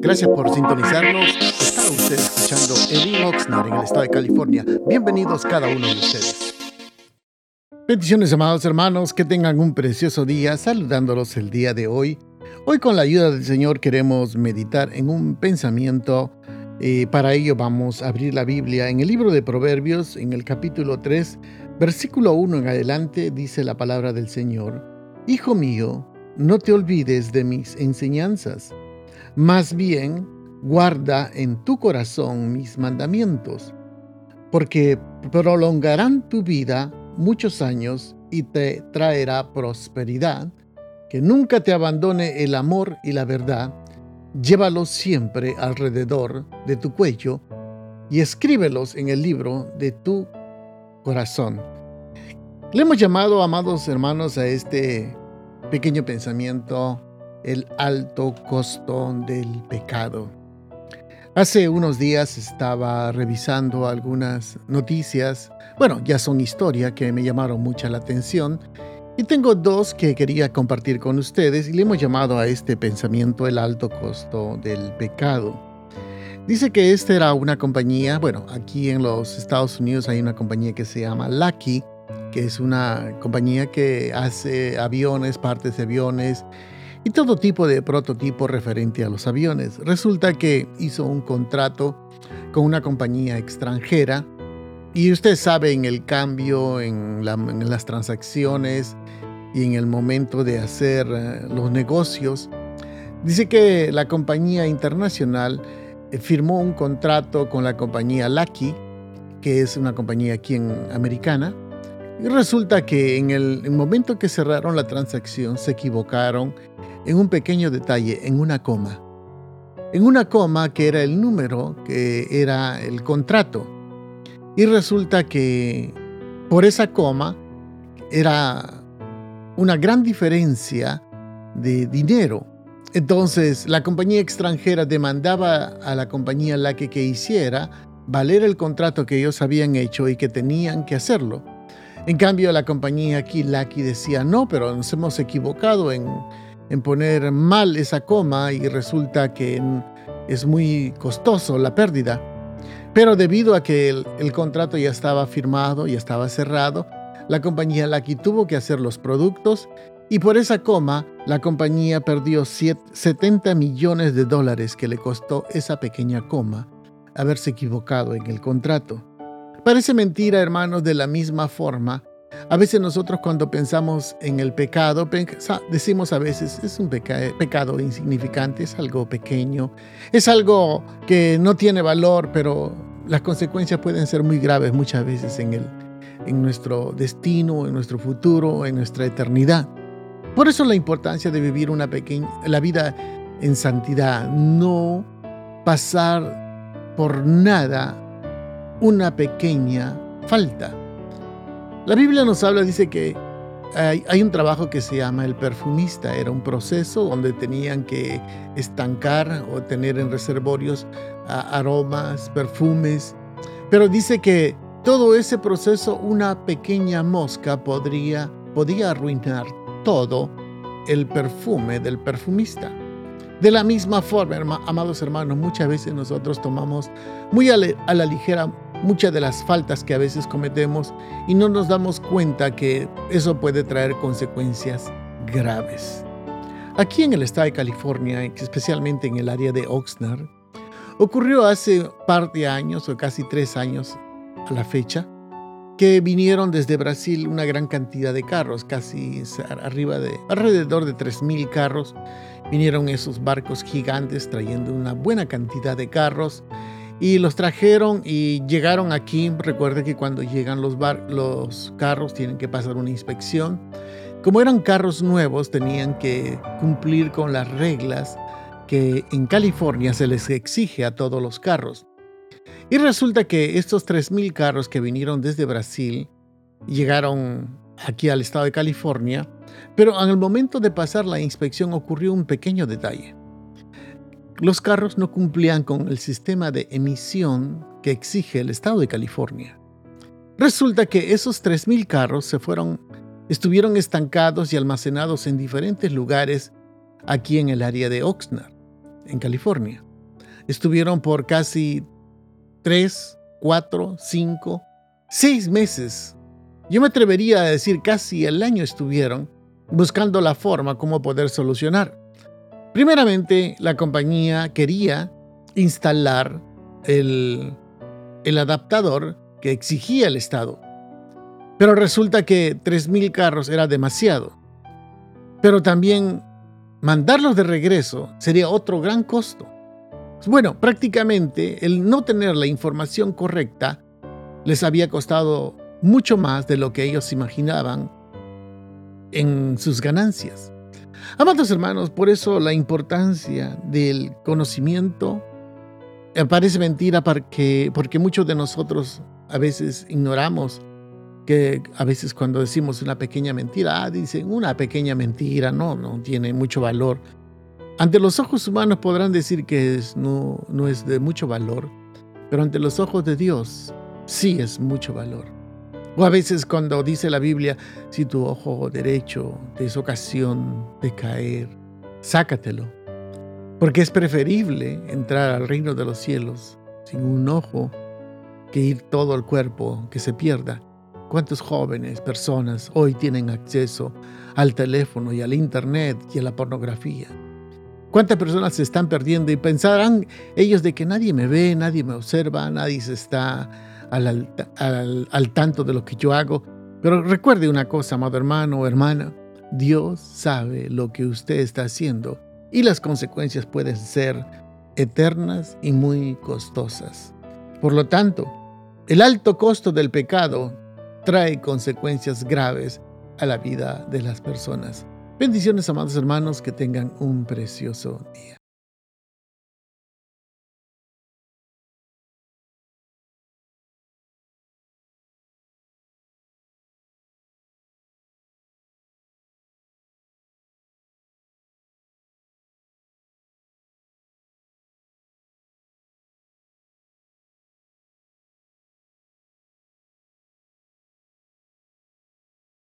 Gracias por sintonizarnos. Está usted escuchando Edwin Oxnard en el estado de California. Bienvenidos cada uno de ustedes. Bendiciones, amados hermanos, que tengan un precioso día, saludándolos el día de hoy. Hoy con la ayuda del Señor queremos meditar en un pensamiento. Eh, para ello vamos a abrir la Biblia en el libro de Proverbios, en el capítulo 3, versículo 1 en adelante, dice la palabra del Señor. Hijo mío, no te olvides de mis enseñanzas, más bien guarda en tu corazón mis mandamientos, porque prolongarán tu vida muchos años y te traerá prosperidad. Que nunca te abandone el amor y la verdad. Llévalos siempre alrededor de tu cuello y escríbelos en el libro de tu corazón. Le hemos llamado, amados hermanos, a este pequeño pensamiento el alto costo del pecado. Hace unos días estaba revisando algunas noticias, bueno, ya son historia que me llamaron mucha la atención, y tengo dos que quería compartir con ustedes y le hemos llamado a este pensamiento el alto costo del pecado. Dice que esta era una compañía, bueno, aquí en los Estados Unidos hay una compañía que se llama Lucky, que es una compañía que hace aviones, partes de aviones, y todo tipo de prototipo referente a los aviones. Resulta que hizo un contrato con una compañía extranjera y usted sabe en el cambio, en, las transacciones y en el momento de hacer eh, los negocios, dice que la compañía internacional eh, firmó un contrato con la compañía Lucky, que es una compañía aquí en, americana, y resulta que en el momento que cerraron la transacción se equivocaron en un pequeño detalle, en una coma. En una coma que era el número, que era el contrato. Y resulta que por esa coma era una gran diferencia de dinero. Entonces la compañía extranjera demandaba a la compañía la que, que hiciera valer el contrato que ellos habían hecho y que tenían que hacerlo. En cambio, la compañía aquí, Lucky, decía, no, pero nos hemos equivocado en, en poner mal esa coma y resulta que es muy costoso la pérdida. Pero debido a que el, contrato ya estaba firmado, y estaba cerrado, la compañía Lucky tuvo que hacer los productos y por esa coma la compañía perdió 70 millones de dólares que le costó esa pequeña coma haberse equivocado en el contrato. Parece mentira, hermanos, de la misma forma a veces nosotros cuando pensamos en el pecado, decimos a veces es un pecado insignificante, es algo pequeño, es algo que no tiene valor, pero las consecuencias pueden ser muy graves muchas veces en, el, en nuestro destino, en nuestro futuro, en nuestra eternidad. Por eso la importancia de vivir una pequeña, la vida en santidad, no pasar por nada una pequeña falta. La Biblia nos habla, dice que hay, un trabajo que se llama el perfumista. Era un proceso donde tenían que estancar o tener en reservorios aromas, perfumes. Pero dice que todo ese proceso, una pequeña mosca podría, podía arruinar todo el perfume del perfumista. De la misma forma, amados hermanos, muchas veces nosotros tomamos muy a la ligera muchas de las faltas que a veces cometemos y no nos damos cuenta que eso puede traer consecuencias graves. Aquí en el estado de California, especialmente en el área de Oxnard, ocurrió hace par de años o casi tres años a la fecha que vinieron desde Brasil una gran cantidad de carros, casi arriba de alrededor de 3.000 carros. Vinieron esos barcos gigantes trayendo una buena cantidad de carros y los trajeron y llegaron aquí. Recuerde que cuando llegan los, los carros tienen que pasar una inspección. Como eran carros nuevos, tenían que cumplir con las reglas que en California se les exige a todos los carros. Y resulta que estos 3.000 carros que vinieron desde Brasil llegaron aquí al estado de California, pero en el momento de pasar la inspección ocurrió un pequeño detalle. Los carros no cumplían con el sistema de emisión que exige el estado de California. Resulta que esos 3.000 carros se fueron, estuvieron estancados y almacenados en diferentes lugares aquí en el área de Oxnard. en California. Estuvieron por casi tres, cuatro, cinco, seis meses. Yo me atrevería a decir casi el año estuvieron buscando la forma como poder solucionar. Primeramente, la compañía quería instalar el, adaptador que exigía el Estado. Pero resulta que 3.000 carros era demasiado. Pero también mandarlos de regreso sería otro gran costo. Bueno, prácticamente el no tener la información correcta les había costado mucho más de lo que ellos imaginaban en sus ganancias. Amados hermanos, por eso la importancia del conocimiento parece mentira porque, porque muchos de nosotros a veces ignoramos que a veces cuando decimos una pequeña mentira, ah, dicen una pequeña mentira, no, no tiene mucho valor. Ante los ojos humanos podrán decir que no, no es de mucho valor, pero ante los ojos de Dios sí es mucho valor. O a veces cuando dice la Biblia, si tu ojo derecho te es ocasión de caer, sácatelo. Porque es preferible entrar al reino de los cielos sin un ojo que ir todo el cuerpo que se pierda. ¿Cuántos jóvenes, personas hoy tienen acceso al teléfono y al internet y a la pornografía? ¿Cuántas personas se están perdiendo y pensarán ellos de que nadie me ve, nadie me observa, nadie se está al, tanto de lo que yo hago. Pero recuerde una cosa, amado hermano o hermana, Dios sabe lo que usted está haciendo y las consecuencias pueden ser eternas y muy costosas. Por lo tanto, el alto costo del pecado trae consecuencias graves a la vida de las personas. Bendiciones, amados hermanos, que tengan un precioso día.